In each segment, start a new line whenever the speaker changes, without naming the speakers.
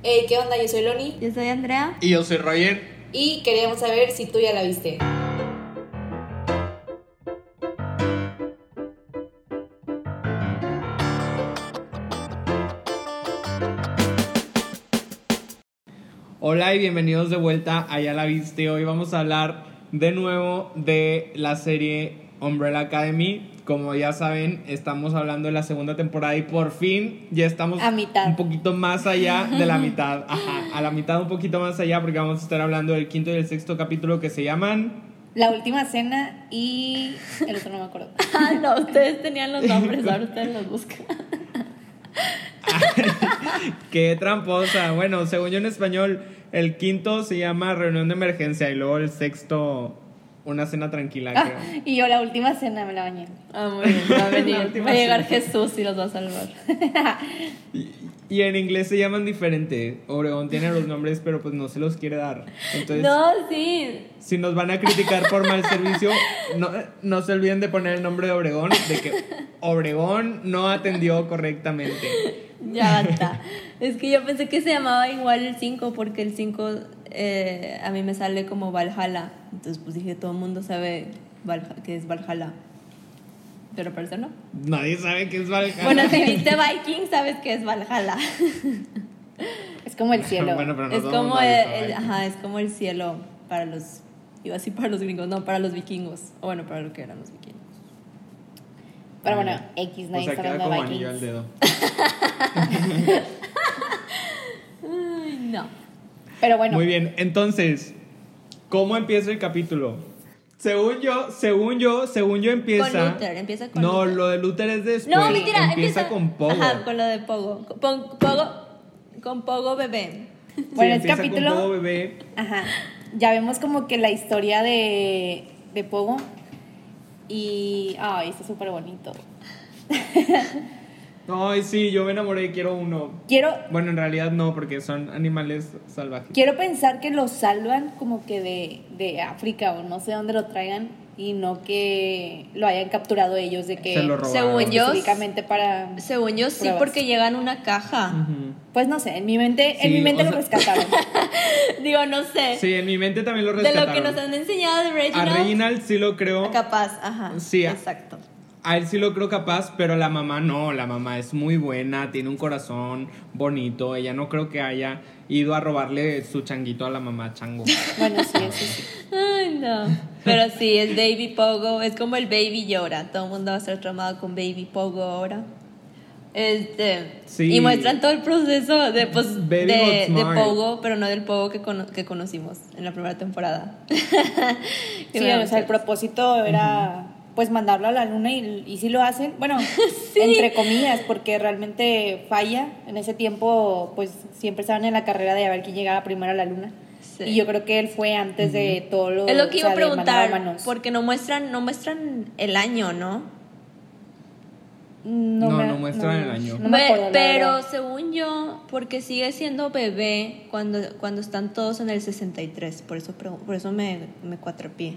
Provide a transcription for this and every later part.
Hey, ¿qué onda? Yo soy Loni
Yo soy Andrea.
Y yo soy Roger.
y queríamos saber si tú ya la viste.
Hola y bienvenidos de vuelta a Ya la viste. Hoy vamos a hablar de nuevo de la serie Umbrella Academy. Como ya saben, estamos hablando de la segunda temporada y por fin ya estamos
A mitad.
un poquito más allá de la mitad. Ajá, a la mitad un poquito más allá porque vamos a estar hablando del quinto y el sexto capítulo que se llaman...
La última cena y el otro no me acuerdo.
Ah, no, ustedes tenían los nombres, ahora ustedes los buscan.
Qué tramposa. Bueno, según yo en español, el quinto se llama Reunión de Emergencia y luego el sexto, Una cena tranquila.
Ah,
creo.
y yo la última cena me la bañé.
Ah, muy bien, va a venir.
La última
Va a llegar
cena.
Jesús y los va a salvar.
Y, y en inglés se llaman diferente. Obregón tiene los nombres, pero pues no se los quiere dar. Entonces,
No, sí.
si nos van a criticar por mal servicio, no, no se olviden de poner el nombre de Obregón, de que Obregón no atendió correctamente.
Ya basta. Es que yo pensé que se llamaba igual el 5 porque el 5 eh, a mí me sale como Valhalla. Entonces pues dije, todo el mundo sabe que es Valhalla. Pero parece no.
Nadie sabe qué es Valhalla.
Bueno, si viste Viking, sabes que es Valhalla.
Es como el cielo.
Bueno, pero no
es como el, el- ajá, es como el cielo para los iba a decir para los gringos, no, para los vikingos. O bueno, para lo que eran los vikingos.
Pero bueno, X,
O
nadie
sea,
está
queda
hablando
como
de
anillo al
Vikings.
dedo.
Ay, no.
Pero bueno,
Muy bien, entonces, ¿cómo empieza el capítulo? Según yo, según yo, según yo empieza.
Con Luther, empieza con
No,
Luther.
lo de Luther es después.
No, mentira,
empieza,
empieza
con Pogo.
Ajá, con lo de Pogo. Con Pogo, con Pogo bebé.
Sí,
bueno,
empieza
capítulo.
Con Pogo bebé.
Ajá. Ya vemos como que la historia de, de Pogo. Y. Ay, está súper bonito.
Ay, sí, yo me enamoré y quiero uno.
Quiero,
Bueno, en realidad no, porque son animales salvajes.
quiero pensar que lo salvan como que de, de África o no sé dónde lo traigan y no que lo hayan capturado ellos de que
Se lo robaron.
Según yo-
específicamente para
Según yo sí,
Pruebas.
porque llegan una caja.
Pues no sé en mi mente en mi mente lo
sea-
rescataron
Digo, no sé.
Sí, en mi mente también lo
de
rescataron.
lo que nos han enseñado de
A
Reginald.
Reginald sí lo creo.
Capaz, ajá.
Sí, a-
exacto.
A él sí lo creo capaz, pero la mamá no, la mamá es muy buena, tiene un corazón bonito, ella no creo que haya ido a robarle su changuito a la mamá chango.
bueno sí eso sí
Ay, no. Pero sí, es Baby Pogo. Es como el Baby llora. Todo el mundo va a ser traumado con Baby Pogo ahora. Este,
Sí.
Y muestran todo el proceso de, pues, de, de. Pogo, pero no del Pogo que, cono- que conocimos en la primera temporada.
Sí, o sea el propósito era pues mandarlo a la luna y, y sí lo hacen bueno entre comillas porque realmente falla en ese tiempo pues siempre estaban en la carrera de a ver quién llegaba primero a la luna
Sí.
y yo creo que él fue antes de todo lo
Es lo que iba a
sea,
preguntar, porque no muestran, no muestran el año, ¿no?
No, no muestran el año.
no me
Ve-
acuerdo, la
pero según yo, porque sigue siendo bebé cuando, cuando están todos en el 63, por eso, por eso me, me cuatrapié.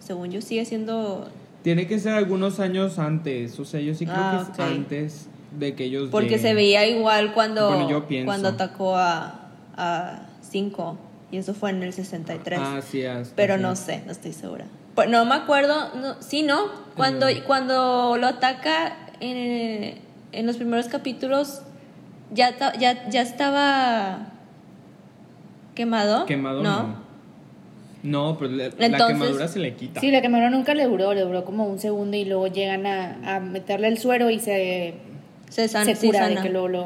Según yo sigue siendo...
Tiene que ser algunos años antes, o sea, yo sí creo
Ah,
que
ok.
es antes de que ellos
Porque
lleguen.
se veía igual cuando,
Bueno, yo pienso.
cuando atacó a, a 5, y eso fue en el 63.
Ah, sí, as-
pero
así
no sé, no estoy segura. Pues no me acuerdo, no, sí, ¿no? Cuando, cuando lo ataca en, en los primeros capítulos, ya, ya, ya estaba quemado.
Quemado
¿no?
no. No, pero la, la
Entonces-
quemadura se le quita.
sí la quemadura nunca le duró le duró como un segundo y luego llegan a, a meterle el suero y se,
Se, san-
se
sí
cura
sana.
de que luego lo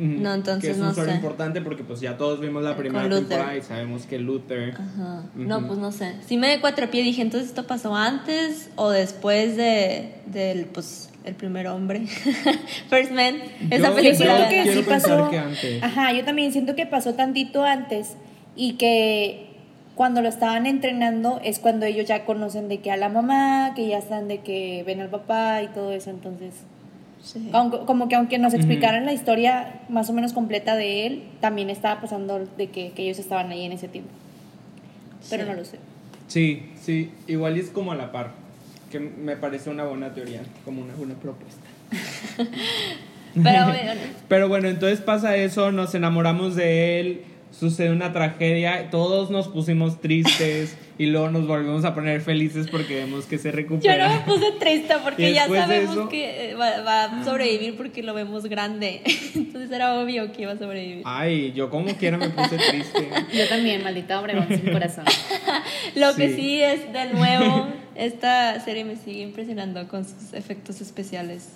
Ujú.
No, entonces
que es un
no
suelo
sé.
importante porque pues ya todos vimos la primera temporada y sabemos que Luther
Ajá. No,
Ujú.
pues no sé. Sí me de cuatro pies dije, entonces esto pasó antes o después de del pues el primer hombre. First Man, esa
Yo-
película.
Yo que sí pasó.
que antes.
Ajá, yo también siento que pasó tantito antes y que cuando lo estaban entrenando es cuando ellos ya conocen de que a la mamá, que ya están de que ven al papá y todo eso, entonces
Sí.
aunque- como que aunque nos explicaran la historia más o menos completa de él, también estaba pasando de que, que ellos estaban ahí en ese tiempo. Pero
Sí.
no lo sé.
Sí, sí, igual es como a la par, que me parece una buena teoría, como una buena propuesta.
Pero bueno.
Pero bueno, entonces pasa eso, nos enamoramos de él, sucede una tragedia, todos nos pusimos tristes y luego nos volvemos a poner felices porque vemos que se
Yo
recupera.
no me puse triste porque ya sabemos
eso-
que eh, va, va a sobrevivir porque lo vemos grande. Entonces era obvio que iba a sobrevivir.
Ay, yo como quiera me puse triste.
Yo también, maldita Obregón sin corazón.
Lo que
Sí.
es, de nuevo, esta serie me sigue impresionando con sus efectos especiales.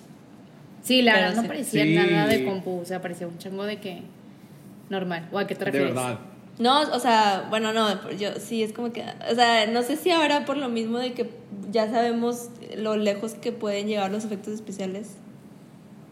Sí, la verdad no parecía
Sí.
nada de compu, o sea, parecía un chango de que normal. ¿O a qué te
De
refieres?
verdad.
No, o sea, bueno, no, yo sí es como que, o sea, no sé si ahora por lo mismo de que ya sabemos lo lejos que pueden llegar los efectos especiales.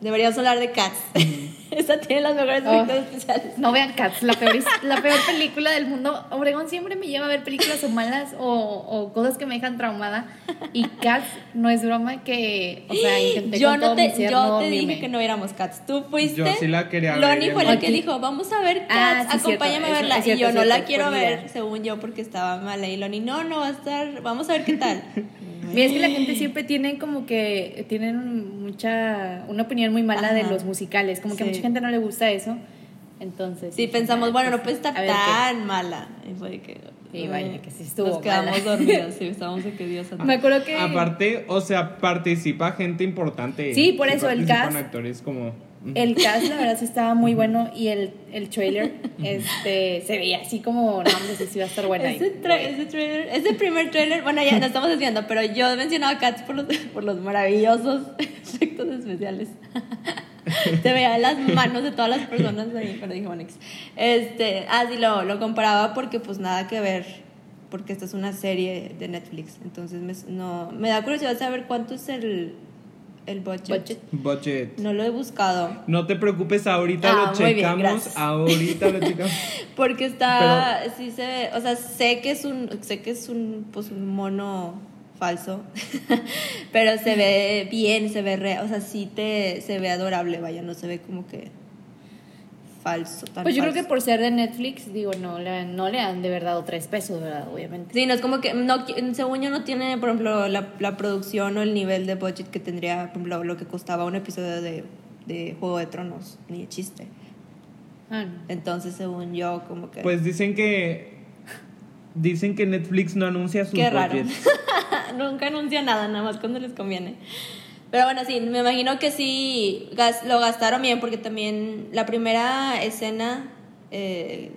Deberíamos hablar de Cats. Esa tiene los mejores
Oh.
efectos especiales.
No vean Cats, la peor, la peor película del mundo. Obregón siempre me lleva a ver películas o malas o, o cosas que me dejan traumada. Y Cats no es broma que, o sea, intenté
Yo
con
no
todo
te,
mi ser
yo
no
te dije que no viéramos Cats. Tú fuiste.
Yo sí la quería ver,
Loni
ya
fue la que dijo, vamos a ver Cats,
Ah, sí,
acompáñame
cierto,
a verla.
es- es cierto,
y yo
es
no la
cierto,
quiero ver, según yo, porque estaba mala. Y Loni, no, no va a estar, vamos a ver qué tal.
Mira, es que la gente siempre tiene como que tienen mucha una opinión muy mala de
Ajá.
los musicales, como que a mucha gente no le gusta eso. Entonces,
Sí, pensamos,
ah,
bueno, no
pues,
puede estar
a ver qué.
tan mala. Y fue de que.
Y vaya, que sí estuvo
Nos quedamos
mala.
dormidos, sí, estábamos de que Dios.
Me acuerdo que
Aparte, o sea, participa gente importante.
Sí, por eso, el cast-
actores como...
El cast, la verdad, sí estaba muy bueno y el, el trailer este, se veía así como, no, sí, sí va a estar buena.
Ese, tra- ese trailer, ese primer trailer, bueno, ya nos estamos desviando, pero yo mencionaba Cats por los, por los maravillosos efectos especiales. Se veían las manos de todas las personas ahí, pero dije, bueno, este, ah, sí, lo, lo comparaba porque pues nada que ver, porque esta es una serie de Netflix, entonces me, no, me da curiosidad saber cuánto es el, el budget.
Budget.
Budget.
No lo he buscado.
No te preocupes, ahorita
Ah,
lo
bien,
checamos. ahorita lo checamos.
Porque está, sí se ve, o sea, sé que es un, sé que es un, pues un mono falso, pero se ve bien, se ve real, o sea, sí te, se ve adorable, vaya, no se ve como que falso, tan
Pues yo creo que por ser de Netflix, digo, no le, no le han de verdad dado tres pesos, ¿verdad? Obviamente.
Sí, no es como que, no, según yo no tiene, por ejemplo, la, la producción o el nivel de budget que tendría, por ejemplo, lo que costaba un episodio de, de Juego de Tronos, ni de chiste.
Ah, no.
Entonces, según yo, como que...
Pues dicen que. Dicen que Netflix no anuncia sus
Qué raro.
budgets.
Nunca anuncia nada, nada más cuando les conviene. Pero bueno, sí, me imagino que sí gas- lo gastaron bien porque también la primera escena eh,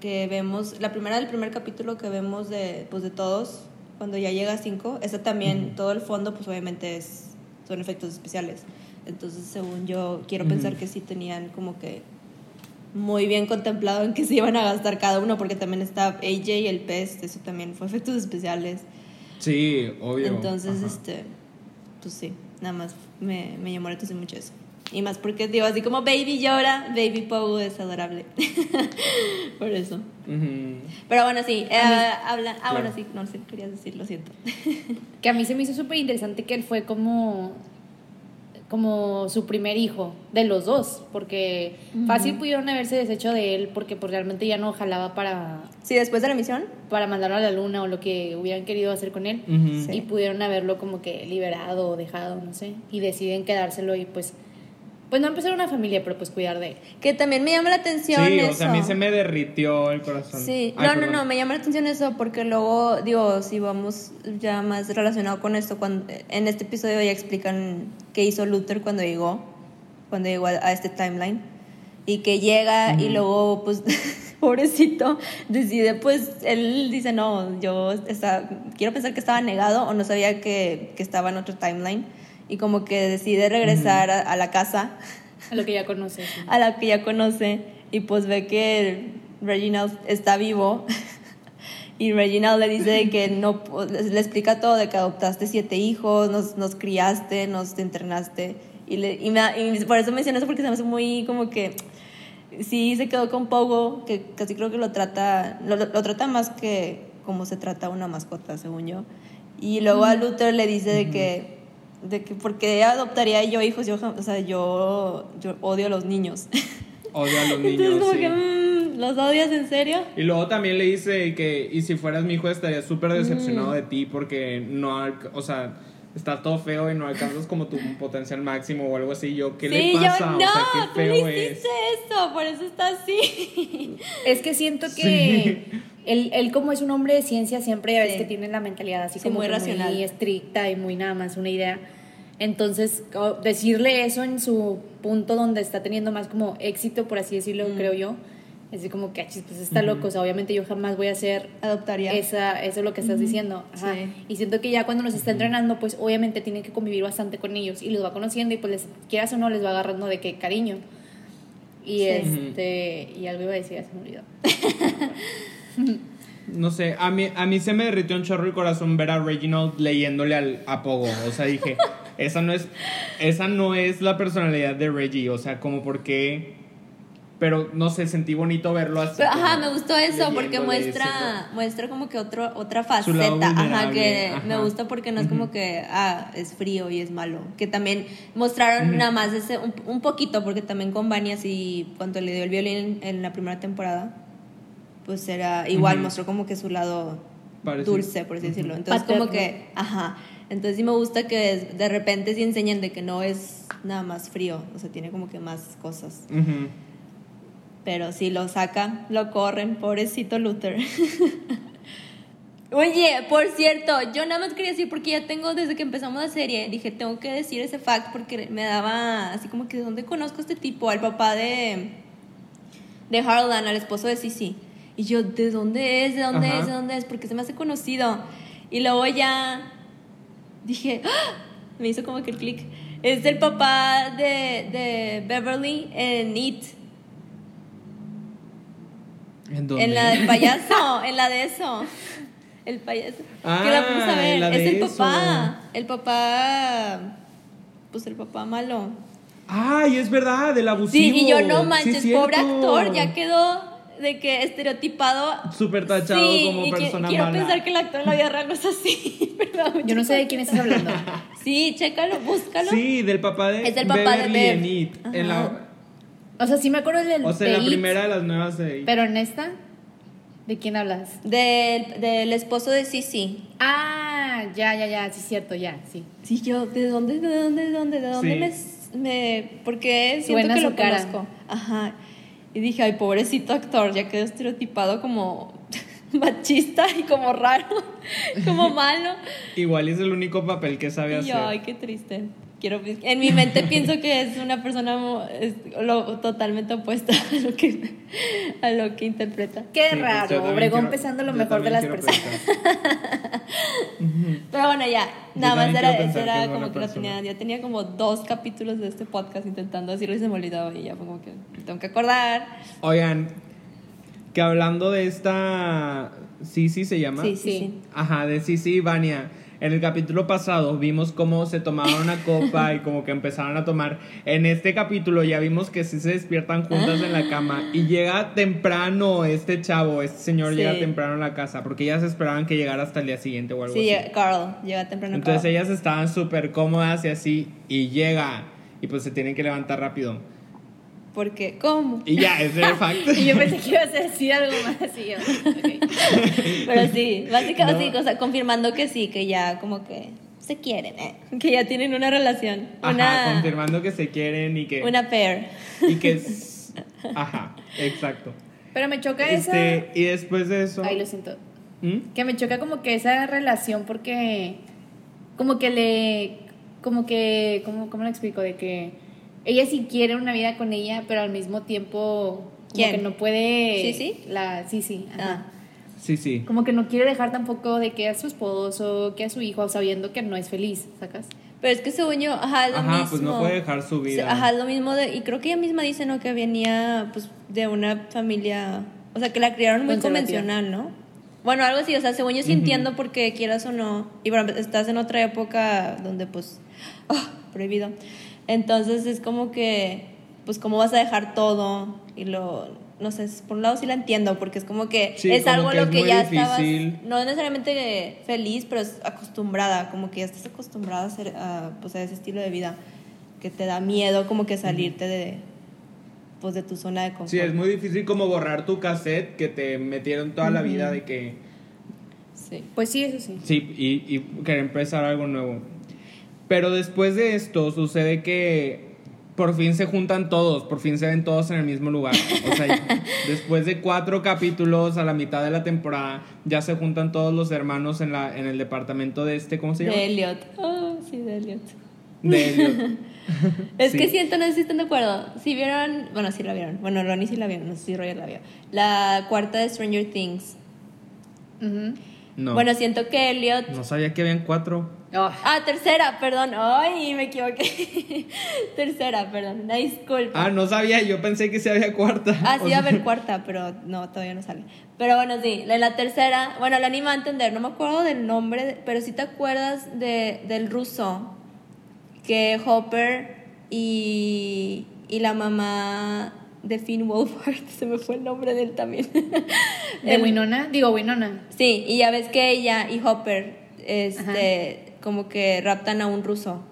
que vemos, la primera del primer capítulo que vemos de, pues de todos, cuando ya llega a 5, esa también, todo el fondo pues obviamente es, son efectos especiales. Entonces, según yo, quiero pensar que sí tenían como que muy bien contemplado en que se iban a gastar cada uno, porque también está AJ y el pez, eso también fue efectos especiales.
Sí, obvio.
Entonces,
Ajá.
este, pues sí, nada más me, me llamó la atención mucho eso. Y más porque, digo, así como Baby llora, Baby Poe es adorable. Por eso. Pero bueno, sí, eh,
A mí-
habla, ah,
Claro.
bueno, sí, no sé, querías decir, lo siento.
Que a mí se me hizo súper interesante que él fue como, como su primer hijo de los dos, porque fácil pudieron haberse deshecho de él porque pues, realmente ya no jalaba para,
Sí, después de la emisión.
para mandarlo a la luna o lo que hubieran querido hacer con él. Y pudieron haberlo como que liberado o dejado, no sé. Y deciden quedárselo y pues, pues no empezar una familia, pero pues cuidar de él.
Que también me llama la atención
Sí,
eso.
o sea, a mí se me derritió el corazón.
Sí,
Ay,
no, no, no, me llama la atención eso porque luego, digo, si vamos ya más relacionado con esto, cuando, en este episodio ya explican qué hizo Luther cuando llegó, cuando llegó a, a este timeline, y que llega y luego, pues, pobrecito, decide, pues, él dice, no, yo está, quiero pensar que estaba negado o no sabía que, que estaba en otro timeline, y como que decide regresar a- a la casa
A lo que ya conoces. ¿no?
a la que ya conoce y pues ve que Reginald está vivo y Reginald le dice que no le explica todo de que adoptaste siete hijos nos, nos criaste nos internaste y, le, y, me y por eso menciono eso porque se me hace muy como que sí se quedó con Pogo que casi creo que lo trata lo, lo trata más que como se trata una mascota según yo. Y luego a Luther le dice de que de que porque adoptaría yo hijos yo o sea yo yo odio a los niños
Odio a los
entonces
niños,
como
sí.
que mm, los odias en serio
Y luego también le dice que, y si fueras mi hijo estaría súper decepcionado
Mm.
de ti porque no, o sea, está todo feo y no alcanzas como tu potencial máximo o algo así. Yo, ¿qué le pasa?
Yo, no,
o sea, qué feo
tú le hiciste eso, por eso está así.
Es que siento que él, él, como es un hombre de ciencia, siempre ves que tiene la mentalidad así como muy, racional. muy estricta y muy nada más una idea. Entonces, decirle eso en su punto donde está teniendo más como éxito, por así decirlo, mm. creo yo, es así como que, ah, pues está loco, o sea, obviamente yo jamás voy a hacer...
Adoptaría.
Esa, eso es lo que estás diciendo. Ajá. Y siento que ya cuando nos está entrenando, pues obviamente tiene que convivir bastante con ellos y los va conociendo y pues les, quieras o no, les va agarrando de qué cariño. Y este, y algo iba a decir, se me olvidó.
no sé, a mí, a mí se me derritió un chorro el corazón ver a Reginald leyéndole al apogo. O sea, dije, esa no es, esa no es la personalidad de Reggie. O sea, como porque pero no sé, sentí bonito verlo así.
ajá, me gustó eso porque muestra muestra como que otro, otra faceta, ajá, que me gusta porque no es como que ah, es frío y es malo, que también mostraron nada más ese un, poquito porque también con Vani así cuando le dio el violín en, la primera temporada, pues era igual mostró como que su lado dulce, por así decirlo. Entonces como que, ajá, entonces sí me gusta que de repente sí enseñan de que no es nada más frío, o sea, tiene como que más cosas. Pero si lo saca, lo corren, pobrecito Luther. Oye, por cierto, yo nada más quería decir, porque ya tengo desde que empezamos la serie, dije, tengo que decir ese fact porque me daba así como que de dónde conozco a este tipo, al papá de, de Harlan, al esposo de Sissy. Y yo, ¿de dónde es? ¿De dónde es? ¿De dónde es? Porque se me hace conocido. Y luego ya dije, ¡Ah! me hizo como que el clic. Es el papá de, de Beverly en It. ¿En la del payaso, en la de eso. El payaso. Ah, que la vamos a ver. Es el papá. El papá. Pues el papá malo.
Ay, es verdad, el abusivo.
Sí, y yo no manches, pobre actor, ya quedó de que estereotipado.
Súper tachado como persona
quiero pensar que el actor en la vida real no es así.
yo no sé de quién estás hablando.
sí, chécalo, búscalo.
Sí, del papá de.
Es el papá de
Bev. En la,
o sea, sí me acuerdo del.
O sea, la primera de las nuevas de.
Pero en esta, ¿de quién hablas?
Del, del esposo de Sisi.
Ah, ya, ya, ya, sí, cierto, ya, sí.
Sí, yo, ¿de dónde, de dónde, de dónde, de dónde me, me. Porque siento que lo conozco. Ajá. Y dije, ay, pobrecito actor, ya quedó estereotipado como machista y como raro, como malo.
Igual es el único papel que sabe hacer.
ay, qué triste quiero en mi mente pienso que es una persona lo, totalmente opuesta a lo que a lo que interpreta.
Qué pues, raro Obregón pensando lo mejor de las personas.
pero bueno ya nada más era, era como que tenía ya tenía como dos capítulos de este podcast intentando decirlo y se me olvidaba y ya fue como que tengo que acordar.
Oigan que hablando de esta sí sí se llama.
Sí sí.
Ajá de sí sí Vania en el capítulo pasado vimos cómo se tomaban una copa y como que empezaron a tomar. En este capítulo ya vimos que sí se despiertan juntas en la cama y llega temprano este chavo, este señor llega temprano a la casa porque ellas esperaban que llegara hasta el día siguiente o algo
así.
Sí,
Carl llega temprano.
Entonces ellas estaban súper cómodas y así y llega y pues se tienen que levantar rápido.
Porque, ¿cómo?
Y ya, ese es el fact.
y yo pensé que ibas a decir algo más así.
Pero sí, básicamente, o sea, confirmando que sí, que ya como que se quieren, ¿eh? Que ya tienen una relación.
Ajá, confirmando que se quieren y que...
Una pair.
Y que... Ajá, exacto.
Pero me choca este, esa...
Y después de eso...
Ay, lo siento. ¿Mm? Que me choca como que esa relación porque... Como que le... Como que... ¿Cómo, cómo lo explico? De que ella sí quiere una vida con ella, pero al mismo tiempo como que no puede...
¿Sí, sí?
La, sí, sí.
Ah.
Sí, sí.
Como que no quiere dejar tampoco de que a su esposo, que a su hijo, sabiendo que no es feliz, ¿sacas?
Pero es que según yo, ajá, lo
ajá, pues no puede dejar su vida.
Ajá, lo mismo de, y creo que ella misma dice, ¿no? Que venía, pues, de una familia, o sea, que la criaron muy convencional, ¿no? Bueno, algo así, o sea, según yo sí entiendo porque quieras o no, y bueno, estás en otra época donde, pues, oh, prohibido. Entonces es como que, pues, ¿cómo vas a dejar todo? Y lo, no sé, por un lado sí la entiendo, porque es como que es algo lo que ya estabas, no necesariamente feliz, pero es acostumbrada, como que ya estás acostumbrada a, ser, pues, a ese estilo de vida, que te da miedo como que salirte de, pues, de tu zona de confort.
Sí, es muy difícil como borrar tu cassette que te metieron toda la vida de que...
Sí, pues sí, eso sí.
Sí, y, y querer empezar algo nuevo. Pero después de esto sucede que por fin se juntan todos, por fin se ven todos en el mismo lugar. O sea, después de cuatro capítulos a la mitad de la temporada, ya se juntan todos los hermanos en, la, en el departamento de este, ¿cómo se llama?
De Elliot. Oh, sí, de Elliot.
De Elliot.
Es
Sí.
que siento, no sé si están de acuerdo. Si vieron, bueno, sí la vieron. Bueno, Ronnie sí la vieron, no sé si Roger la vio. La cuarta de Stranger Things.
No.
Bueno, siento que Elliot.
no sabía que habían cuatro.
Oh,
Ah, tercera, perdón. Ay, me equivoqué. tercera, perdón. Una disculpa.
Ah, no sabía, yo pensé que se había cuarta.
Ah,
O
sí, va a haber cuarta, pero no, todavía no sale. Pero bueno, sí, en la tercera, bueno, la anima a entender, no me acuerdo del nombre, pero sí te acuerdas de, del ruso, que Hopper y, y la mamá de Finn Wolfhard, se me fue el nombre de él también.
de
El-
Winona, digo Winona.
Sí, y ya ves que ella y Hopper, este, como que raptan a un ruso.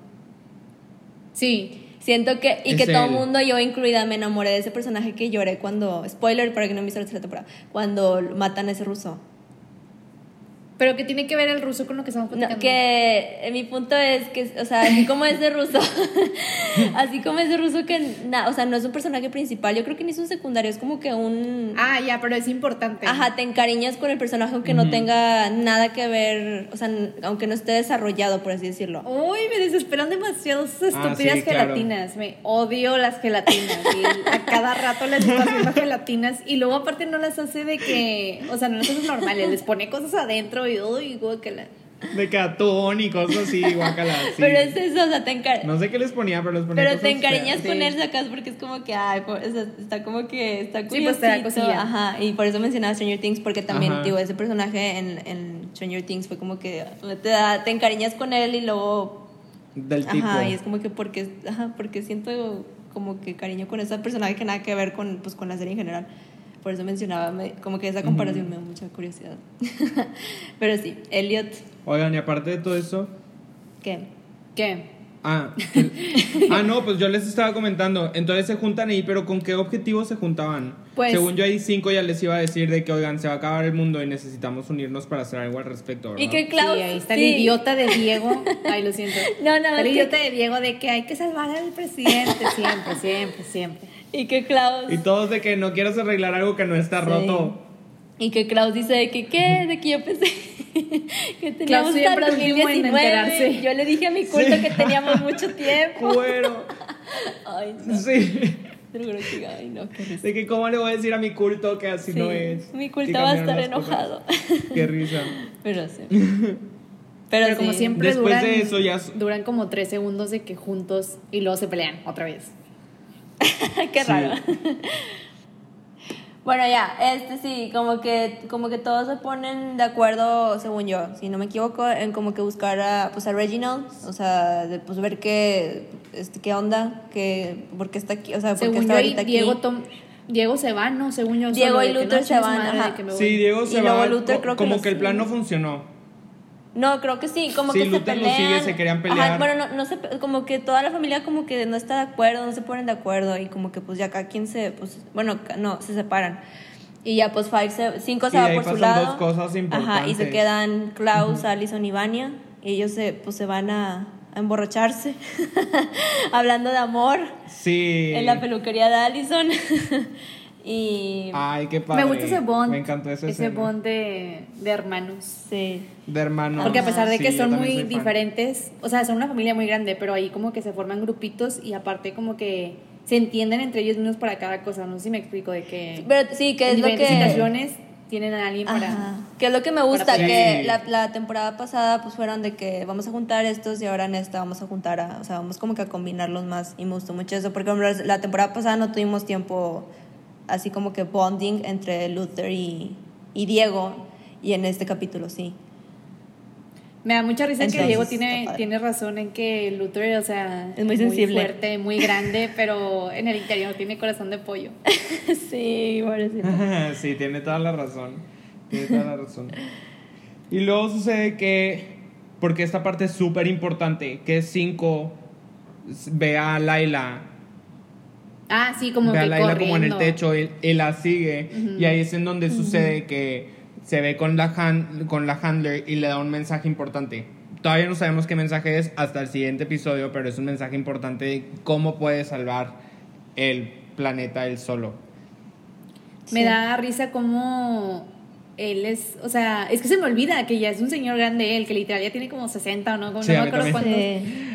Sí.
Siento que, y
Es
que todo el mundo, yo incluida, me enamoré de ese personaje que lloré cuando, spoiler para que no me visto la tercera temporada, cuando matan a ese ruso.
Pero que tiene que ver el ruso con lo que estamos
No,
platicando.
que eh, mi punto es que, o sea, así como ese ruso, así como ese ruso que, na- o sea, no es un personaje principal, yo creo que ni es un secundario, es como que un...
Ah, ya, pero es importante.
Ajá, te encariñas con el personaje aunque no tenga nada que ver, o sea, n- aunque no esté desarrollado, por así decirlo.
Uy, me desesperan demasiado esas
Ah,
estúpidas
sí, claro.
gelatinas. Me odio las gelatinas. y a cada rato les estoy haciendo gelatinas. Y luego, aparte, no las hace de que. O sea, no las hace normales. Les pone cosas adentro y uy, guácala.
De que atún y cosas así, guacala. sí.
Pero es eso, o sea, te encariñas.
No sé qué les ponía, pero les ponía
Pero te
cosas
encariñas
feas.
con él, sacas, porque es como que, ay, o sea, está como que, está
Sí, pues, te da
curiosito,
cosilla.
ajá, y por eso mencionaba Stranger Things, porque también,
Ajá.
digo, ese personaje en, en Stranger Things fue como que te, da, te encariñas con él y luego,
Del tipo.
ajá, y es como que porque, ajá, porque siento como que cariño con ese personaje que nada que ver con, pues, con la serie en general. Por eso mencionaba, me- como que esa comparación me da mucha curiosidad. Pero sí, Elliot,
Oigan, y aparte de todo eso.
¿qué?
¿Qué?
Ah, ah, no, pues yo les estaba comentando. Entonces se juntan ahí, pero ¿con qué objetivo se juntaban?
Pues-
Según yo, ahí cinco ya les iba a decir de que, oigan, se va a acabar el mundo y necesitamos unirnos para hacer algo al respecto, ¿verdad?
Y que Klaus,
sí, ahí está
sí.
el idiota de Diego. Ay, lo siento.
No, no,
el
que-
idiota de Diego de que hay que salvar al presidente. Siempre, siempre, siempre.
Y que Klaus...
Y todos de que no quieras arreglar algo que no está
Sí.
roto.
Y que Klaus dice de que qué, de que yo pensé que teníamos hasta
siempre
el
último en
2019.
enterarse.
Yo le dije a mi culto
Sí.
que teníamos mucho tiempo.
Cuero.
Ay, no.
Sí.
Ay, no, qué risa.
De que, ¿cómo le voy a decir a mi culto que así
Sí,
no es?
Mi culto va a estar
cosas.
enojado.
Qué risa.
Pero sí. Pero,
Pero, como siempre
Después
duran,
de eso ya-
duran como tres segundos de que juntos y luego se pelean otra vez.
qué raro. Bueno, ya, este sí, como que, como que todos se ponen de acuerdo, según yo, si no me equivoco, en como que buscar a, pues a Reginald, o sea, de, pues ver qué, este, qué onda, que, por qué está aquí, o sea, por qué
Según
está ahorita aquí.
Diego, Tom- Diego se va, ¿no? Según yo.
Diego
solo
y Luther
no,
se van,
madre,
ajá.
Sí, Diego
Y
se
luego
va.
Luther creo que
como que el plan no funcionó.
No, creo que sí, como
Sí,
que se
Luther lo
pelean.
sigue, se querían pelear.
Ajá, bueno, no, no se, como que toda la familia como que no está de acuerdo, no se ponen de acuerdo y como que pues ya cada quien se, pues, bueno, no, se separan. Y ya pues Five se, cinco se
Y
va
ahí
por su lado.
dos cosas
Ajá, y se
importantes.
quedan Klaus, Allison y Vania. Y ellos se, pues se van a, a emborracharse. Hablando de amor
Sí.
en la peluquería de Allison. y
Ay, qué padre.
Me gusta ese bond.
Me encantó ese
Ese bond de, de hermanos.
sí.
De hermanos.
Porque a pesar de que son muy
fan.
diferentes, o sea, son una familia muy grande, pero ahí como que se forman grupitos y aparte como que se entienden entre ellos mismos para cada cosa. No sé si me explico de que
Pero sí, que
en
es lo que...
situaciones tienen a alguien para...
Ajá. Que es lo que me gusta, que
Sí.
la, la temporada pasada pues fueron de que vamos a juntar estos y ahora en esta vamos a juntar a, o sea, vamos como que a combinarlos más y me gustó mucho eso, porque por ejemplo, la temporada pasada no tuvimos tiempo así como que bonding entre Luther y, y Diego y en este capítulo sí.
Me da mucha risa que
Entonces,
Diego
está
tiene, tiene razón en que Luther, o sea,
Es muy sensible.
fuerte, muy grande, pero en el interior tiene corazón de pollo.
sí, pobrecito.
sí, tiene toda la razón. Tiene toda la razón. Y luego sucede que, porque esta parte es súper importante, que 5 ve a Laila,
Ah, sí, como
ve a Laila como en el techo, él, él la sigue, y ahí es en donde sucede que se ve con la, han- con la handler y le da un mensaje importante, todavía no sabemos qué mensaje es hasta el siguiente episodio, pero es un mensaje importante de cómo puede salvar el planeta él solo.
Me da risa como él es, o sea, es que se me olvida que ya es un señor grande él, que literal ya tiene como 60 o no, no me acuerdo cuántos.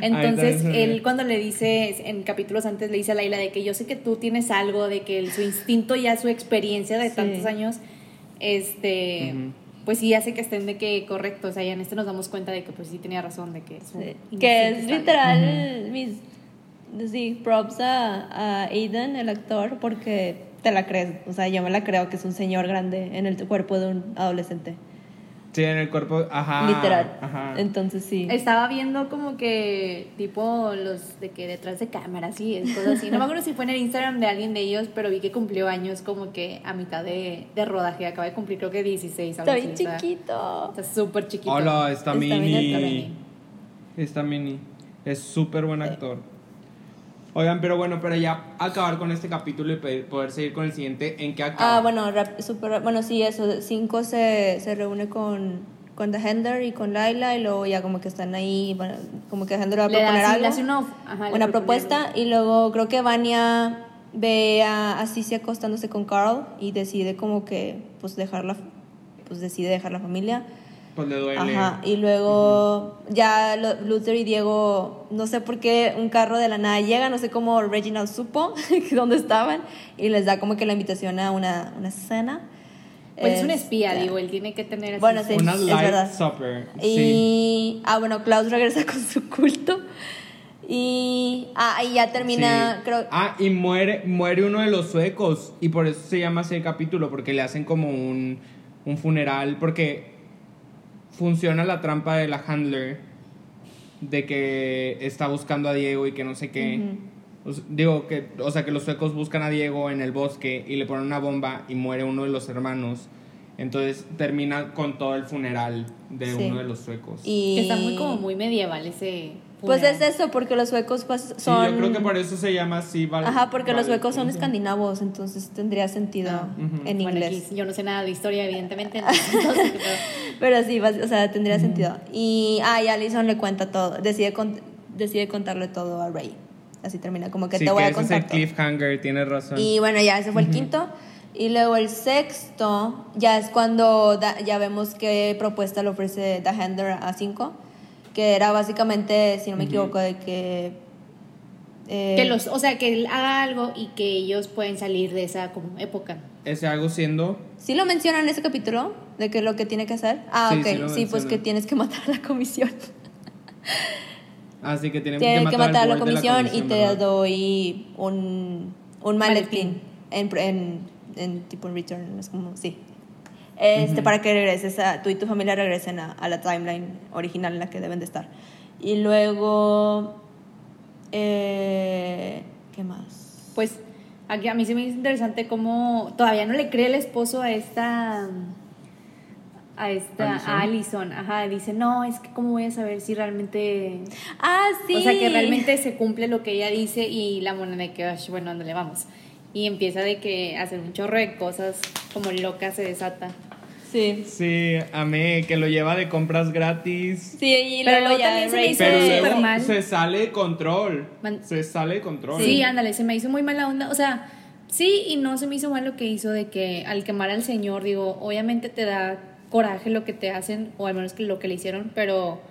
Entonces, él cuando le dice, en capítulos antes le dice a Laila de que yo sé que tú tienes algo, de que su instinto ya, su experiencia de tantos años, este, pues sí hace que estén de que correcto, o sea, ya en este nos damos cuenta de que pues sí tenía razón, de que
Que es literal, mis, sí, props a, a Aiden, el actor, porque te la crees. O sea, yo me la creo que es un señor grande en el cuerpo de un adolescente.
Sí, en el cuerpo, ajá.
Literal. Entonces sí.
Estaba viendo como que, tipo, los de que detrás de cámaras y cosas así. No me acuerdo si fue en el Instagram de alguien de ellos, pero vi que cumplió años como que a mitad de, de rodaje. Acaba de cumplir, creo que 16.
Algo está bien chiquito.
Está súper chiquito.
Hola, está, mini. Está mini. Es súper buen actor. Oigan, pero bueno, para ya acabar con este capítulo y poder seguir con el siguiente, ¿en qué acaba?
Ah, bueno, super, bueno, sí, eso. Cinco se, se reúne con, con The Hender y con Laila y luego ya como que están ahí, bueno, como que The Hender va a proponer algo. una, propuesta y luego creo que Vania ve a, a acostándose con Carl y decide como que pues dejarla, pues decide dejar la familia
pues le duele.
Ajá, y luego ya Luther y Diego, no sé por qué un carro de la nada llega, no sé cómo Reginald supo dónde estaban y les da como que la invitación a una, una cena.
Pues es, un espía, digo, él tiene que tener así.
Bueno, sí,
una light supper.
Y, ah, bueno, Klaus regresa con su culto. Y, ah, y ya termina, creo.
Ah, y muere, muere uno de los suecos. Y por eso se llama así el capítulo, porque le hacen como un, un funeral. Porque funciona la trampa de la handler de que está buscando a Diego y que no sé qué. digo que, o sea, que los suecos buscan a Diego en el bosque y le ponen una bomba y muere uno de los hermanos. Entonces termina con todo el funeral de uno de los suecos.
Y... Que está muy como muy medieval ese
pues es eso, porque los suecos pues, son...
Sí, yo creo que por eso se llama así.
Ajá, porque los suecos son escandinavos, entonces tendría sentido ah, en inglés.
yo no sé nada de historia, evidentemente.
pero... sí, o sea, tendría sentido. Y, ah, y Allison le cuenta todo, decide, decide contarle todo a Ray. Así termina, como que te voy a contar.
es el cliffhanger, tienes razón.
Y bueno, ya ese fue el quinto. Y luego el sexto, ya es cuando ya vemos qué propuesta le ofrece The Hander a cinco que era básicamente, si no me equivoco, de que...
Eh, que los, o sea, que él haga algo y que ellos pueden salir de esa como época.
Ese algo siendo...
¿Sí lo mencionan en ese capítulo? ¿De qué es lo que tiene que hacer? Ah, ok. Sí, pues que tienes que matar a la comisión.
Así que tienen que, matar,
a la comisión, y te doy un, un maletín, En, en, en, tipo en return. Es como, sí, este, para que regreses a, tú y tu familia regresen a, a, la timeline original en la que deben de estar. Y luego, eh, ¿qué más?
Pues aquí a mí sí me hizo interesante cómo todavía no le cree el esposo a esta a esta a Allison, ajá, dice, "No, es que cómo voy a saber si realmente
Ah, sí.
O sea, que realmente se cumple lo que ella dice y la moneda de que, bueno, ándale, vamos." Y empieza de que hacer un chorro de cosas como loca se desata.
Sí.
Sí, amé, que lo lleva de compras gratis.
Sí, y luego, ya
se me hizo
Pero
mal.
se sale de control. se sale de control.
Sí, ándale, se me hizo muy mala onda. O sea, sí y no se me hizo mal lo que hizo de que al quemar al señor, digo, obviamente te da coraje lo que te hacen, o al menos que lo que le hicieron, pero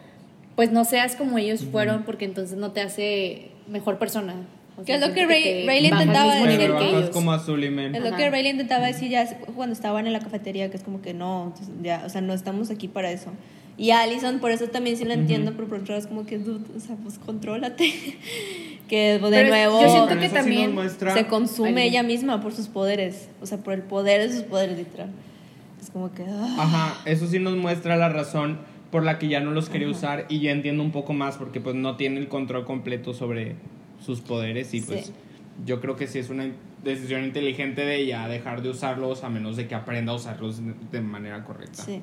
pues no seas como ellos fueron, porque entonces no te hace mejor persona.
¿Qué es lo que Ray, intentaba decir.
Que ellos. como y
Es lo que Ray intentaba decir ya cuando estaban en la cafetería, que es como que no, ya, o sea, no estamos aquí para eso. Y Allison, por eso también sí lo entiendo, pero por otro es como que, o sea, pues contrólate. que de nuevo
yo siento que también
se consume ella misma por sus poderes, o sea, por el poder de sus poderes, literal. Es como que... Ah.
Ajá, eso sí nos muestra la razón por la que ya no los quería usar y ya entiendo un poco más porque pues no tiene el control completo sobre sus poderes y pues yo creo que sí es una decisión inteligente de ella dejar de usarlos a menos de que aprenda a usarlos de manera correcta.
Sí.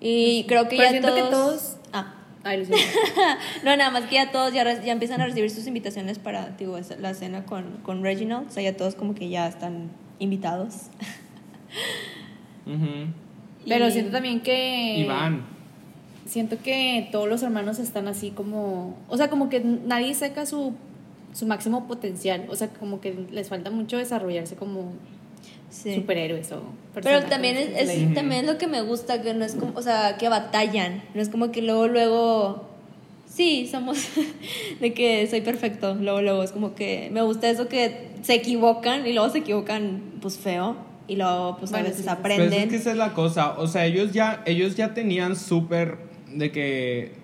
Y creo que ya
todos... que todos... Ah.
no, nada más que ya todos ya, ya empiezan a recibir sus invitaciones para digo, la cena con, con Reginald. O sea, ya todos como que ya están invitados.
Pero siento también que...
Iván.
siento que todos los hermanos están así como, o sea, como que nadie saca su, su máximo potencial, o sea, como que les falta mucho desarrollarse como superhéroes o
Pero también es, también lo que me gusta, que no es como, o sea, que batallan, no es como que luego, luego, sí, somos de que soy perfecto, luego, luego, es como que me gusta eso que se equivocan y luego se equivocan pues feo y luego pues a veces aprenden.
Pues es que esa es la cosa, o sea, ellos ya, ellos ya tenían súper de que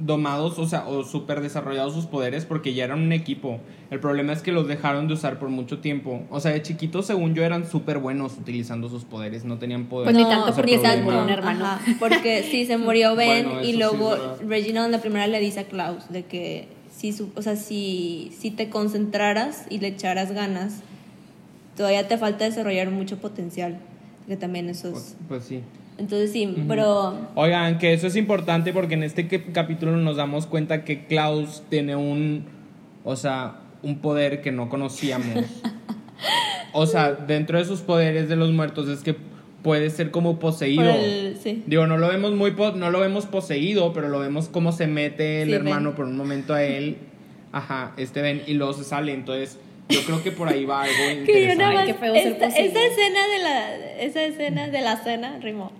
domados, o sea, o súper desarrollados sus poderes porque ya eran un equipo. El problema es que los dejaron de usar por mucho tiempo. O sea, de chiquitos, según yo, eran súper buenos utilizando sus poderes, no tenían poder.
Pues ni tanto porque se murió un hermano. porque sí, se murió Ben y luego Regina en la primera le dice a Klaus de que si, o sea, si, si te concentraras y le echaras ganas, todavía te falta desarrollar mucho potencial. Que también eso es...
pues, pues sí.
Entonces sí, pero...
Oigan, que eso es importante porque en este capítulo nos damos cuenta que Klaus tiene un, o sea, un poder que no conocíamos. o sea, dentro de sus poderes de los muertos es que puede ser como poseído. Digo, no lo vemos muy no lo vemos poseído, pero lo vemos como se mete el hermano por un momento a él. Ajá, este ven y luego se sale, entonces yo creo que por ahí va algo interesante.
esta, esa escena de la esa escena de la cena rimó.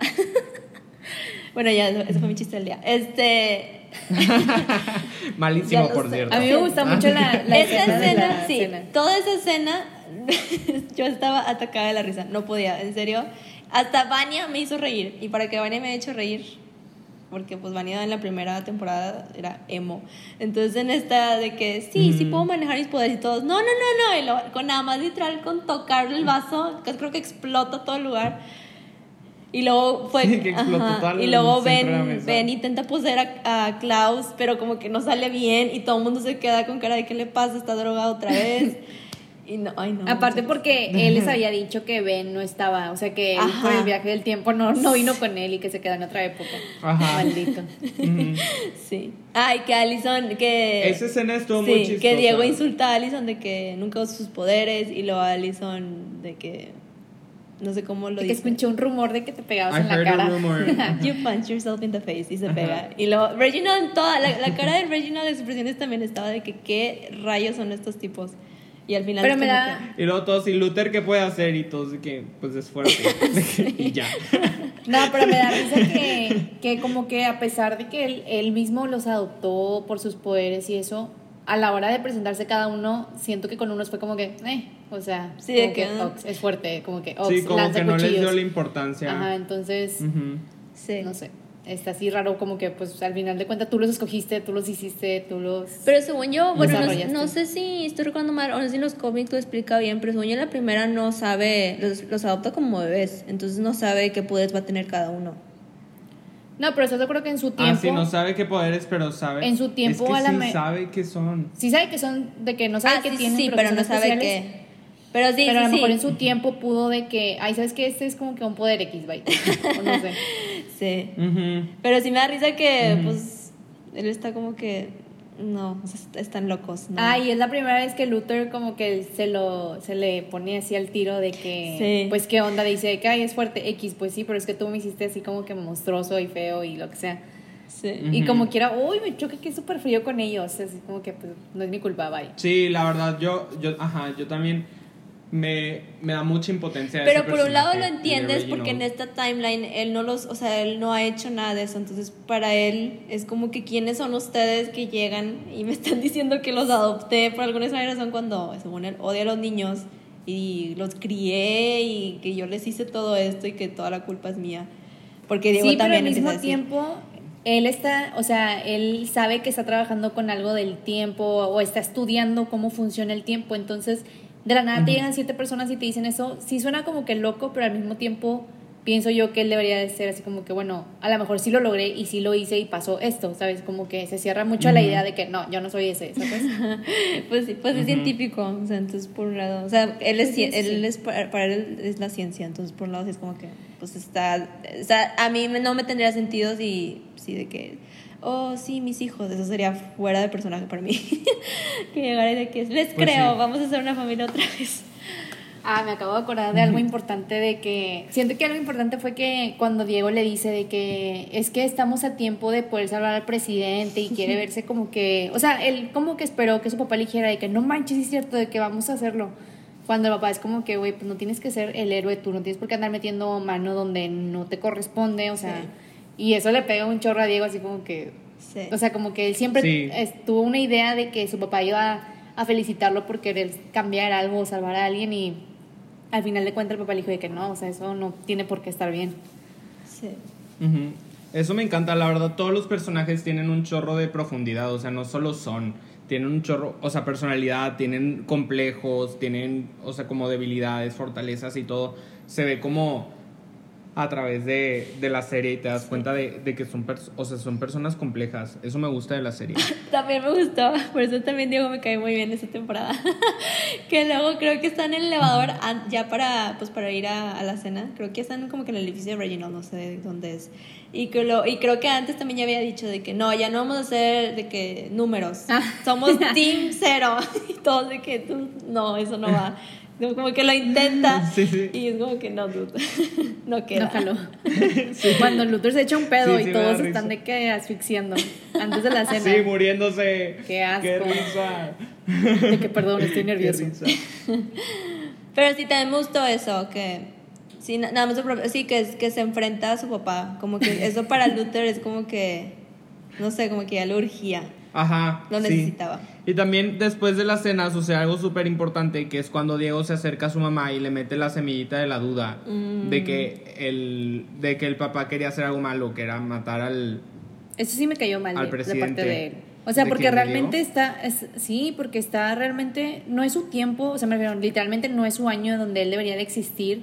bueno, ya ese fue mi chiste del día. Este
Malísimo, por cierto.
A mí me gusta mucho la, la
esa escena, sí, toda esa escena yo estaba atacada de la risa, no podía, en serio. Hasta Vania me hizo reír y para que Vania me haya hecho reír porque pues Vanidad en la primera temporada era emo. Entonces en esta de que sí, sí puedo manejar mis poderes y todos, no, no, no, no, y con nada más literal con tocar el vaso, que creo que explota todo el lugar. Y luego fue. y luego Ben, ben intenta poseer a, a, Klaus, pero como que no sale bien y todo el mundo se queda con cara de qué le pasa, está drogado otra vez. Y no, ay no,
Aparte porque él les había dicho que Ben no estaba, o sea que por el viaje del tiempo no, no vino con él y que se quedó en otra época. Ajá. Maldito.
sí. Ay, que Allison, que...
Esa escena estuvo muy chistosa.
que Diego insulta a Allison de que nunca usa sus poderes y luego Allison de que... No sé cómo lo
dice. Que escuché un rumor de que te pegabas en la cara.
you punch yourself in the face y se pega. Y luego Regina, toda la, la cara de Regina de expresiones también estaba de que qué rayos son estos tipos. Y al final.
Pero me da.
Y luego todos, ¿y Luther qué puede hacer? Y todos, que pues es fuerte. y ya.
No, pero me da risa que, que, como que a pesar de que él, él, mismo los adoptó por sus poderes y eso, a la hora de presentarse cada uno, siento que con unos fue como que, eh, o sea, sí, como que, Ox es fuerte, como que Ox
sí, como que no les dio la importancia.
Ajá, entonces, sí. no sé está así raro como que pues al final de cuentas tú los escogiste, tú los hiciste, tú los...
Pero según yo, bueno, no, sé si estoy recordando mal, o no sé si los cómics lo explica bien, pero según yo la primera no sabe, los, los adopta como bebés, entonces no sabe qué poderes va a tener cada uno.
No, pero eso yo creo que en su tiempo... Ah,
sí, no sabe qué poderes, pero sabe...
En su tiempo
es que a sí sabe qué son.
Sí sabe que son, de que no sabe ah, qué tienen,
sí, pero, no sabe qué... Pero sí,
pero
a
lo mejor en su tiempo pudo de que, ay, ¿sabes qué? Este es como que un poder X, bye. o no sé.
Sí. Pero sí me da risa que, pues, él está como que, no, están locos. ¿no?
Ah, y es la primera vez que Luther como que se lo se le pone así al tiro de que, pues, ¿qué onda? Dice que, ay, es fuerte X, pues sí, pero es que tú me hiciste así como que monstruoso y feo y lo que sea. Sí. Y como quiera, uy, me choca que es súper frío con ellos. Así como que, pues, no es mi culpa, bye.
Sí, la verdad, yo, yo, ajá, yo también me, me da mucha impotencia.
Pero por un lado lo entiendes porque en esta timeline él no los, o sea, él no ha hecho nada de eso, entonces para él es como que quiénes son ustedes que llegan y me están diciendo que los adopté por alguna razón cuando según él odia a los niños y los crié y que yo les hice todo esto y que toda la culpa es mía. Porque Diego sí, también
pero al mismo tiempo él está, o sea, él sabe que está trabajando con algo del tiempo o está estudiando cómo funciona el tiempo, entonces de la nada te llegan siete personas y te dicen eso, sí suena como que loco, pero al mismo tiempo pienso yo que él debería de ser así como que, bueno, a lo mejor sí lo logré y sí lo hice y pasó esto, ¿sabes? Como que se cierra mucho la idea de que no, yo no soy ese, ¿sabes?
pues sí, pues es científico, o sea, entonces por un lado, o sea, él es, él es para él es la ciencia, entonces por un lado es como que, pues está, o sea, a mí no me tendría sentido si, sí, de que oh, sí, mis hijos, eso sería fuera de personaje para mí. que llegara y de que les pues creo, vamos a hacer una familia otra vez.
Ah, me acabo de acordar de algo importante de que siento que algo importante fue que cuando Diego le dice de que es que estamos a tiempo de poder salvar al presidente y quiere verse como que, o sea, él como que esperó que su papá le dijera de que no manches, es cierto, de que vamos a hacerlo. Cuando el papá es como que, güey, pues no tienes que ser el héroe tú, no tienes por qué andar metiendo mano donde no te corresponde, o sea, y eso le pega un chorro a Diego así como que, o sea, como que él siempre tuvo una idea de que su papá iba a felicitarlo por querer cambiar algo o salvar a alguien y al final de cuentas el papá le dijo de que no, o sea, eso no tiene por qué estar bien.
Sí.
Eso me encanta, la verdad, todos los personajes tienen un chorro de profundidad, o sea, no solo son, tienen un chorro, o sea, personalidad, tienen complejos, tienen, o sea, como debilidades, fortalezas y todo. Se ve como a través de, de, la serie y te das cuenta de, de que son, o sea, son personas complejas. Eso me gusta de la serie.
también me gustó, por eso también Diego me cae muy bien esta temporada. que luego creo que está en el elevador ya para, pues, para ir a, a, la cena. Creo que están como que en el edificio de Reginald, no sé dónde es. Y, que lo, y creo que antes también ya había dicho de que no, ya no vamos a hacer de que números. Ah. Somos Team Cero. y todos de que tú, no, eso no va. Como que lo intenta y es como que no, dude. no queda.
No Cuando Luther se echa un pedo y todos están de que asfixiando antes de la cena.
Sí, muriéndose.
Qué asco.
Qué risa.
De que perdón, estoy nervioso.
Pero sí, también me gustó eso, que sí, nada más sí, que, que se enfrenta a su papá. Como que eso para Luther es como que, no sé, como que ya lo urgía.
Ajá.
Lo necesitaba.
Y también después de la cena sucede algo súper importante, que es cuando Diego se acerca a su mamá y le mete la semillita de la duda mm. de, que el, de que el papá quería hacer algo malo, que era matar al...
Eso sí me cayó mal al presidente, de parte de él. O sea, porque realmente está, sí, porque está realmente, no es su tiempo, o sea, me refiero, literalmente no es su año donde él debería de existir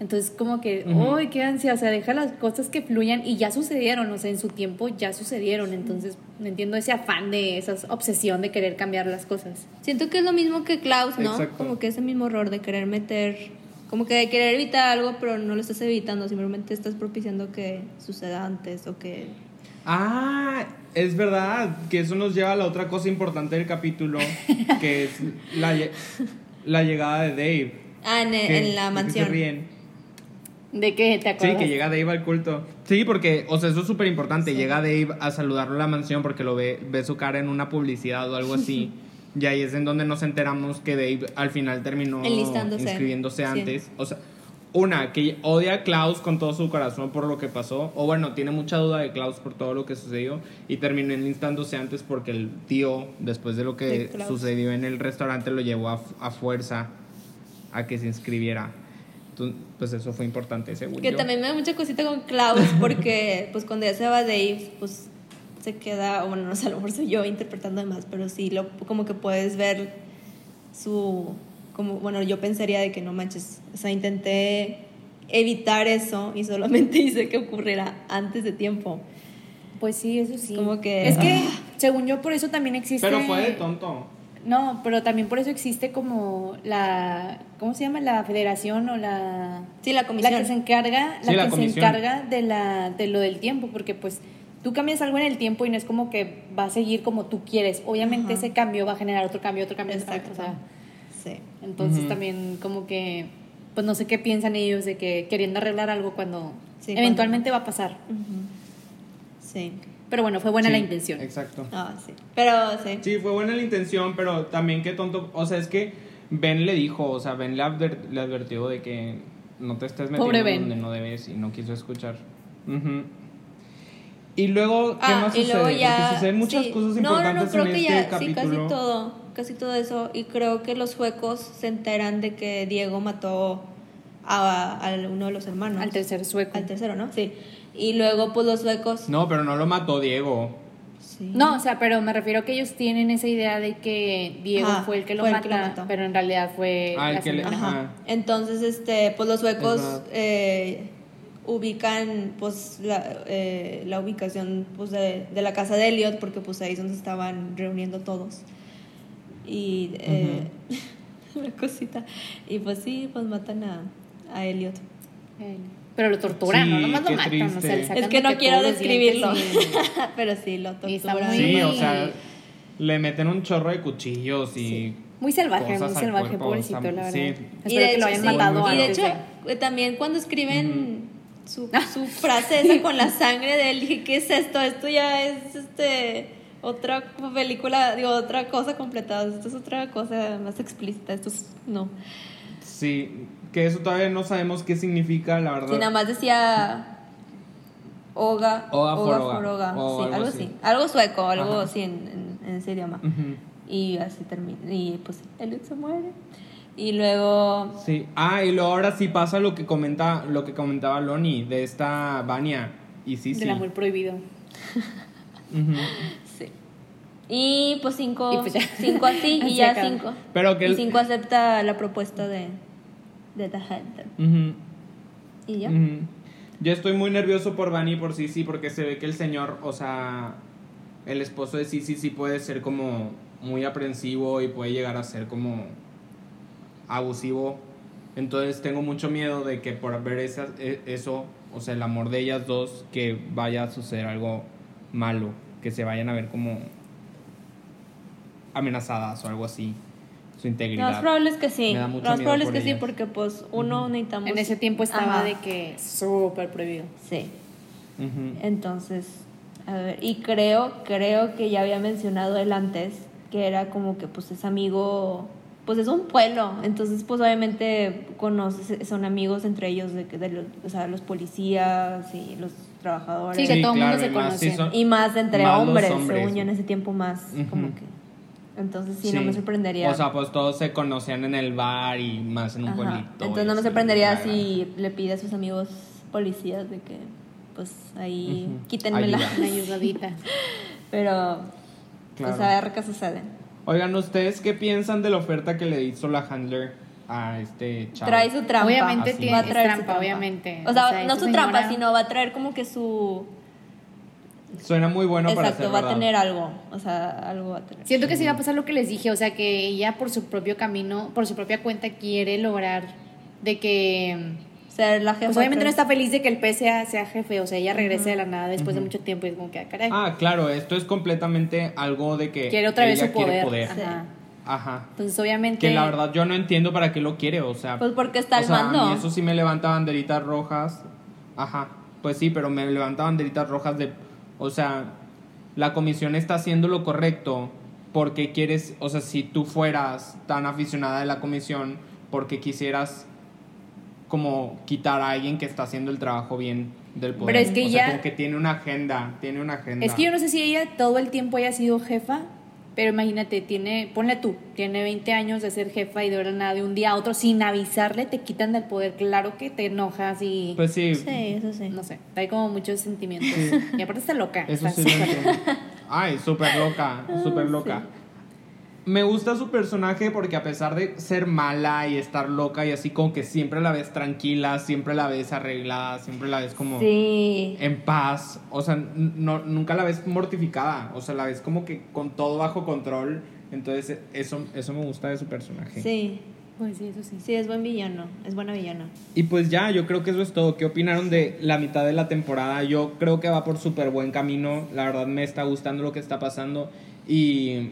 entonces, como que, ¡ay, qué ansia! O sea, deja las cosas que fluyan y ya sucedieron, o sea, en su tiempo ya sucedieron. Entonces, no entiendo ese afán de esa obsesión de querer cambiar las cosas.
Siento que es lo mismo que Klaus, ¿no? Como que ese mismo error de querer meter, como que de querer evitar algo, pero no lo estás evitando, simplemente estás propiciando que suceda antes o que.
Ah, es verdad, que eso nos lleva a la otra cosa importante del capítulo, que es la, la llegada de Dave.
Ah, en, la mansión.
¿De qué te acuerdas?
Sí, que llega Dave al culto. Sí, porque, o sea, eso es súper importante. Llega Dave a saludarlo a la mansión porque lo ve, ve su cara en una publicidad o algo así. y ahí es en donde nos enteramos que Dave al final terminó inscribiéndose antes. O sea, una, que odia a Klaus con todo su corazón por lo que pasó. O bueno, tiene mucha duda de Klaus por todo lo que sucedió. Y terminó enlistándose antes porque el tío, después de lo que sucedió en el restaurante, lo llevó a, a fuerza a que se inscribiera pues eso fue importante, según
Que también me da mucha cosita con Klaus, porque pues cuando ya se va Dave, pues se queda, bueno, no sé, a lo mejor soy yo interpretando de más, pero sí, lo, como que puedes ver su, como, bueno, yo pensaría de que no manches, o sea, intenté evitar eso y solamente hice que ocurriera antes de tiempo.
Pues sí, eso sí.
Como que...
Es que, ah. según yo, por eso también existe...
Pero fue de tonto.
No, pero también por eso existe como la, ¿cómo se llama? La federación o la...
Sí, la comisión.
La que se encarga, la, que se encarga de, la, de lo del tiempo, porque pues tú cambias algo en el tiempo y no es como que va a seguir como tú quieres. Obviamente ese cambio va a generar otro cambio, otro cambio, Exacto. o sea, sí. Entonces también como que, pues no sé qué piensan ellos de que queriendo arreglar algo cuando eventualmente va a pasar.
Sí.
Pero bueno, fue buena la intención.
Exacto.
Ah, sí. Pero sí.
Sí, fue buena la intención, pero también qué tonto. O sea, es que Ben le dijo, o sea, Ben le, advirtió de que no te estés metiendo donde no debes y no quiso escuchar. Y luego, ¿qué ah, más sucede? Luego ya, Porque suceden muchas cosas importantes no, no, creo en que este ya, capítulo.
Sí, casi todo, casi todo eso. Y creo que los suecos se enteran de que Diego mató a, a uno de los hermanos.
Al tercer sueco.
Al tercero, ¿no? Sí. Y luego, pues los suecos.
No, pero no lo mató Diego.
Sí. No, o sea, pero me refiero que ellos tienen esa idea de que Diego fue el que lo, mató, pero en realidad fue
ah, que le,
Entonces, este, pues los suecos eh, ubican pues la, eh, la ubicación pues de, de, la casa de Elliot porque pues ahí es donde estaban reuniendo todos. Y eh, una cosita. Y pues sí, pues matan a, a Elliot.
Pero lo torturan, ¿no? Nomás lo matan. O sea,
es que no quiero describirlo. pero sí, lo torturan.
Sí, o sea, le meten un chorro de cuchillos y.
Muy salvaje, muy salvaje,
cuerpo,
pobrecito, la verdad.
sí.
Espero
Y de
que lo
hecho,
hayan
sí.
matado
Y de hecho, eh, también cuando escriben su, su frase esa con la sangre de él, dije, ¿qué es esto? Esto ya es este otra película, digo, otra cosa completada. Esto es otra cosa más explícita. Esto es, no.
Sí, que eso todavía no sabemos qué significa, la verdad.
Si nada más decía Oga,
Oga for
for
Oga,
Oga,
o
sí,
algo
algo
así.
así. Algo sueco, algo
Ajá.
así en, en, en ese idioma.
Ujú.
Y así termina. Y pues Elliot se muere. Y luego.
Sí. Ah, y luego ahora sí pasa lo que comenta, lo que comentaba Loni de esta Vania. Y sí, sí.
Del amor prohibido.
Ujú.
Sí. Y pues cinco,
Y pues
cinco así
Así
y ya
acaba.
cinco.
Pero que
Y cinco acepta la propuesta de, de The Hunter.
Ujú.
Y ya.
Ujú. Yo estoy muy nervioso por Vani y por Sisi porque se ve que el señor, o sea, el esposo de Sisi sí puede ser como muy aprensivo y puede llegar a ser como abusivo. Entonces tengo mucho miedo de que por ver esa- e- eso, o sea, el amor de ellas dos, que vaya a suceder algo malo, que se vayan a ver como amenazadas o algo así, su
Lo más probable es que sí.
Me da
Lo más probable es que sí, porque pues uno necesitamos.
En ese tiempo estaba
Ajá.
de que súper prohibido.
Sí. Entonces, a ver, y creo, creo que ya había mencionado él antes, que era como que pues es amigo, pues es un pueblo, entonces pues obviamente conoces, son amigos entre ellos, de, que- de los, o sea, los policías y los trabajadores.
Sí, que todo el mundo se conoce.
son-
Y más entre
Más
hombres,
hombres.
según yo en ese tiempo más,
Ujú.
como que... Entonces sí, no me sorprendería.
O sea, pues todos se conocían en el bar y más en un
Ajá.
pueblito.
Entonces no me sorprendería si le pide a sus amigos policías de que pues ahí
Ujú.
quítenmela.
Ayuda.
Una ayudadita.
Pero
Claro.
pues a ver qué sucede.
Oigan, ¿ustedes qué piensan de la oferta que le hizo la handler a este chavo?
Trae su trampa.
Obviamente
Así.
tiene
Va a
es
traer su
trampa, obviamente.
O sea,
O sea,
no su
señora-
trampa, sino va a traer como que su...
Suena muy bueno para
Exacto,
ser
va a
verdad.
tener algo. O sea, algo va a tener.
Siento que sí va a pasar lo que les dije, o sea, que ella por su propio camino, por su propia cuenta quiere lograr de que...
Ser la jefa.
Pues obviamente no está feliz de que el pez sea, sea jefe, o sea, ella regrese de la nada después de mucho tiempo y es como que, ah, caray,
Ah, claro, esto es completamente algo de que
quiere otra vez su poder.
Sí.
Ajá.
Ajá.
Entonces obviamente...
Que la verdad yo no entiendo para qué lo quiere, o sea...
Pues porque está
o
al
sea,
mando.
A mí eso sí me levanta banderitas rojas. Ajá. Pues sí, pero me levanta banderitas rojas de... O sea, la comisión está haciendo lo correcto porque quieres... O sea, si tú fueras tan aficionada de la comisión, porque quisieras como quitar a alguien que está haciendo el trabajo bien del poder.
Pero es que
o sea,
ya-
como que tiene una agenda, tiene una agenda.
Es que yo no sé si ella todo el tiempo haya sido jefa, pero imagínate, tiene, ponle tú, tiene 20 años de ser jefa y de verdad nada, de un día a otro, sin avisarle, te quitan del poder. Claro que te enojas y...
Pues sí,
Sí, eso sí.
no sé, hay como muchos sentimientos. Y aparte está loca.
Eso
está
sí lo
súper-.
Ay, súper loca, súper loca. Me gusta su personaje porque a pesar de ser mala y estar loca y así como que siempre la ves tranquila, siempre la ves arreglada, siempre la ves como
Sí.
en paz, o sea, no, nunca la ves mortificada, o sea, la ves como que con todo bajo control, entonces eso, eso me gusta de su personaje.
Sí.
Pues sí, eso sí.
Sí, es buen villano. Es buena villana.
Y pues ya, yo creo que eso es todo. ¿Qué opinaron de la mitad de la temporada? Yo creo que va por súper buen camino. La verdad me está gustando lo que está pasando. Y,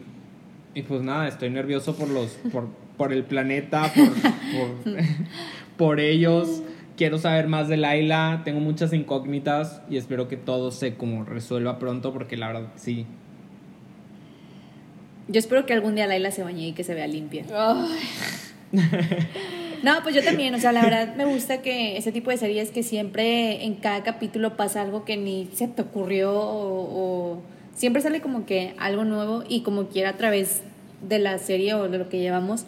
y pues nada, estoy nervioso por los por, por el planeta, por, por, por ellos. Quiero saber más de Laila. Tengo muchas incógnitas y espero que todo se como resuelva pronto porque la verdad sí.
Yo espero que algún día Laila se bañe y que se vea limpia. No, pues yo también, o sea, la verdad me gusta que ese tipo de series que siempre en cada capítulo pasa algo que ni se te ocurrió o, o siempre sale como que algo nuevo y como quiera a través de la serie o de lo que llevamos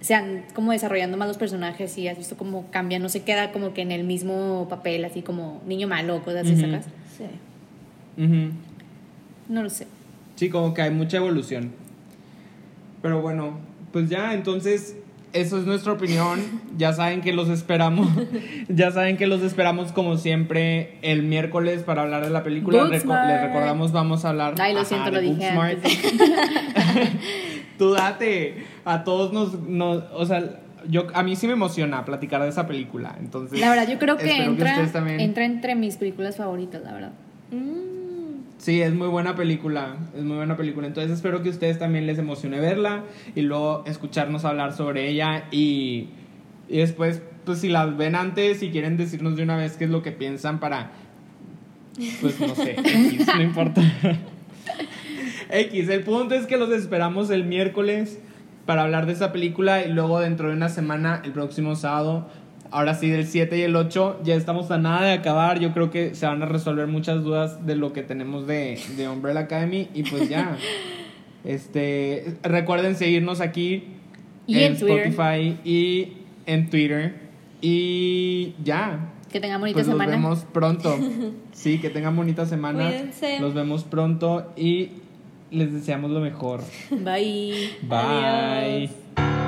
se han como desarrollando más los personajes y has visto cómo cambia, no se queda como que en el mismo papel, así como niño malo, cosas así. ¿sacas?
Sí.
No lo sé.
Sí, como que hay mucha evolución. Pero bueno, pues ya, entonces, eso es nuestra opinión. Ya saben que los esperamos. ya saben que los esperamos como siempre el miércoles para hablar de la película. Reco- les recordamos, vamos a hablar.
Ay, lo
ajá,
siento,
de
lo dije.
Tú date. A todos nos, nos. O sea, yo, a mí sí me emociona platicar de esa película. Entonces,
La verdad, yo creo que entra,
ustedes también.
entra entre mis películas favoritas, la verdad.
Mm.
Sí, es muy buena película, es muy buena película. Entonces espero que a ustedes también les emocione verla y luego escucharnos hablar sobre ella y, y después, pues si las ven antes y quieren decirnos de una vez qué es lo que piensan para, pues no sé, X, no importa. X, el punto es que los esperamos el miércoles para hablar de esa película y luego dentro de una semana, el próximo sábado, ahora sí del 7 y el 8, ya estamos a nada de acabar. Yo creo que se van a resolver muchas dudas de lo que tenemos de, de Umbrella Academy y pues ya. este, recuerden seguirnos aquí
Y en.
Spotify y en Twitter y ya.
Que tengan bonita
Pues nos
semana.
vemos pronto. Sí, que tengan bonita semana.
Cuídense.
Nos vemos pronto y les deseamos lo mejor.
Bye.
Bye.
Adiós.